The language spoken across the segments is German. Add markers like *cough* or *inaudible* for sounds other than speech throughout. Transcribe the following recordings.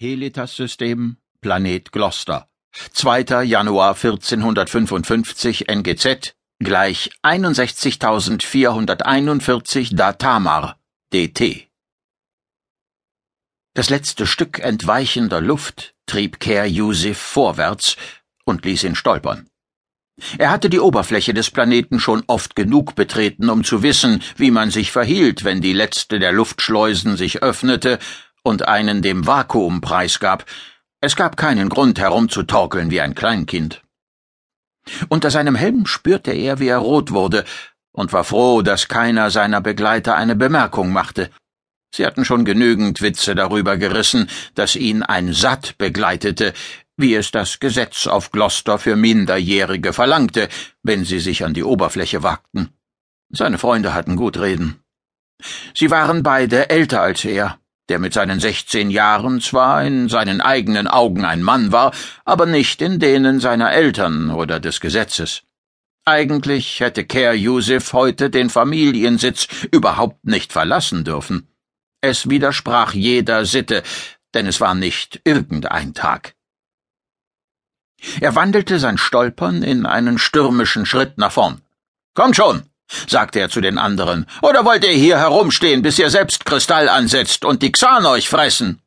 Helitas-System, Planet Gloster. 2. Januar 1455 NGZ gleich 61.441 Datamar DT. Das letzte Stück entweichender Luft trieb Ker Yusif vorwärts und ließ ihn stolpern. Er hatte die Oberfläche des Planeten schon oft genug betreten, um zu wissen, wie man sich verhielt, wenn die letzte der Luftschleusen sich öffnete und einen dem Vakuum preisgab. Es gab keinen Grund, herumzutorkeln wie ein Kleinkind. Unter seinem Helm spürte er, wie er rot wurde, und war froh, dass keiner seiner Begleiter eine Bemerkung machte. Sie hatten schon genügend Witze darüber gerissen, dass ihn ein Satt begleitete, wie es das Gesetz auf Gloucester für Minderjährige verlangte, wenn sie sich an die Oberfläche wagten. Seine Freunde hatten gut reden. Sie waren beide älter als er, der mit seinen sechzehn Jahren zwar in seinen eigenen Augen ein Mann war, aber nicht in denen seiner Eltern oder des Gesetzes. Eigentlich hätte Ker Yusuf heute den Familiensitz überhaupt nicht verlassen dürfen. Es widersprach jeder Sitte, denn es war nicht irgendein Tag. Er wandelte sein Stolpern in einen stürmischen Schritt nach vorn. Kommt schon, sagte er zu den anderen, oder wollt ihr hier herumstehen, bis ihr selbst Kristall ansetzt und die Xan euch fressen?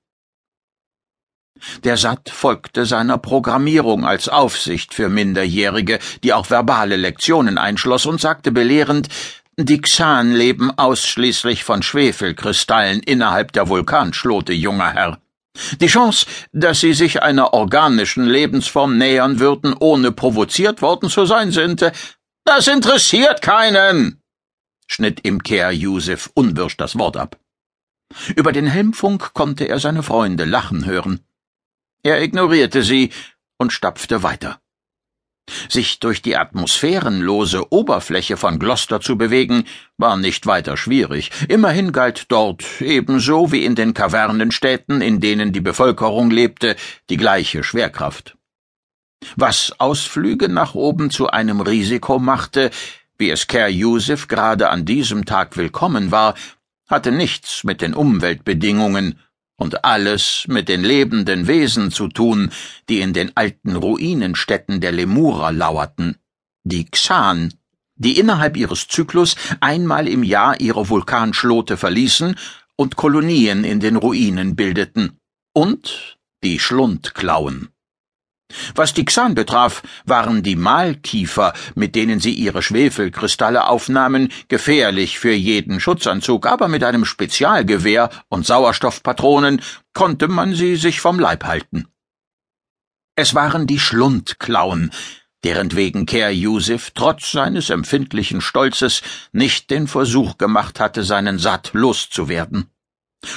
Der Satt folgte seiner Programmierung als Aufsicht für Minderjährige, die auch verbale Lektionen einschloss, und sagte belehrend, die Xan leben ausschließlich von Schwefelkristallen innerhalb der Vulkanschlote, junger Herr. Die Chance, dass sie sich einer organischen Lebensform nähern würden, ohne provoziert worden zu sein, sind das interessiert keinen, schnitt ihm Ker Yusuf unwirsch das Wort ab. Über den Helmfunk konnte er seine Freunde lachen hören. Er ignorierte sie und stapfte weiter. Sich durch die atmosphärenlose Oberfläche von Gloucester zu bewegen, war nicht weiter schwierig. Immerhin galt dort, ebenso wie in den Kavernenstädten, in denen die Bevölkerung lebte, die gleiche Schwerkraft. Was Ausflüge nach oben zu einem Risiko machte, wie es Kerr Yusuf gerade an diesem Tag willkommen war, hatte nichts mit den Umweltbedingungen und alles mit den lebenden Wesen zu tun, die in den alten Ruinenstädten der Lemurer lauerten, die Xan, die innerhalb ihres Zyklus einmal im Jahr ihre Vulkanschlote verließen und Kolonien in den Ruinen bildeten, und die Schlundklauen. Was die Xan betraf, waren die Mahlkiefer, mit denen sie ihre Schwefelkristalle aufnahmen, gefährlich für jeden Schutzanzug, aber mit einem Spezialgewehr und Sauerstoffpatronen konnte man sie sich vom Leib halten. Es waren die Schlundklauen, deren wegen Ker Yusuf trotz seines empfindlichen Stolzes nicht den Versuch gemacht hatte, seinen Satt loszuwerden.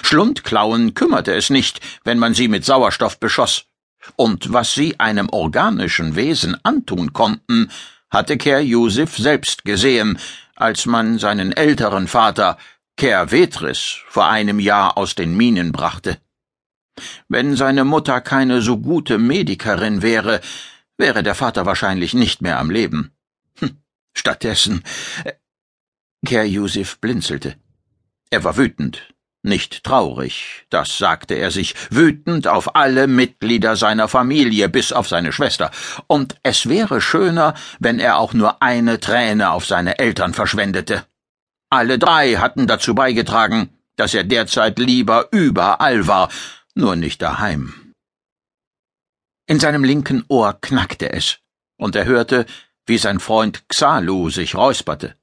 Schlundklauen kümmerte es nicht, wenn man sie mit Sauerstoff beschoss und was sie einem organischen Wesen antun konnten, hatte Ker Yusuf selbst gesehen, als man seinen älteren Vater, Ker Vetris, vor einem Jahr aus den Minen brachte. Wenn seine Mutter keine so gute Medikerin wäre, wäre der Vater wahrscheinlich nicht mehr am Leben. Hm, stattdessen. Äh, Ker Yusuf blinzelte. Er war wütend, nicht traurig, das sagte er sich, wütend auf alle Mitglieder seiner Familie, bis auf seine Schwester, und es wäre schöner, wenn er auch nur eine Träne auf seine Eltern verschwendete. Alle drei hatten dazu beigetragen, dass er derzeit lieber überall war, nur nicht daheim. In seinem linken Ohr knackte es, und er hörte, wie sein Freund Xalu sich räusperte.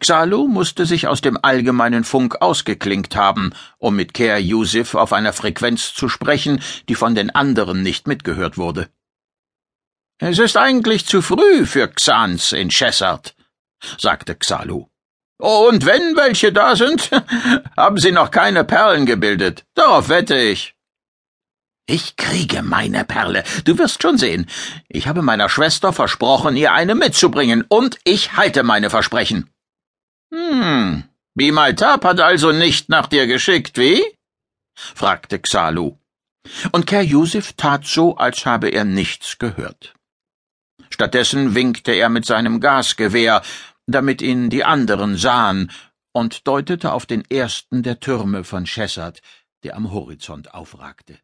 Xalu musste sich aus dem allgemeinen Funk ausgeklinkt haben, um mit Ker Yusuf auf einer Frequenz zu sprechen, die von den anderen nicht mitgehört wurde. Es ist eigentlich zu früh für Xans in Chessart, sagte Xalu. Und wenn welche da sind, *laughs* haben sie noch keine Perlen gebildet. Darauf wette ich. Ich kriege meine Perle. Du wirst schon sehen. Ich habe meiner Schwester versprochen, ihr eine mitzubringen, und ich halte meine Versprechen. Hm, Bimaltab hat also nicht nach dir geschickt, wie? fragte Xalu. Und Kerr Yusuf tat so, als habe er nichts gehört. Stattdessen winkte er mit seinem Gasgewehr, damit ihn die anderen sahen, und deutete auf den ersten der Türme von Chessert, der am Horizont aufragte.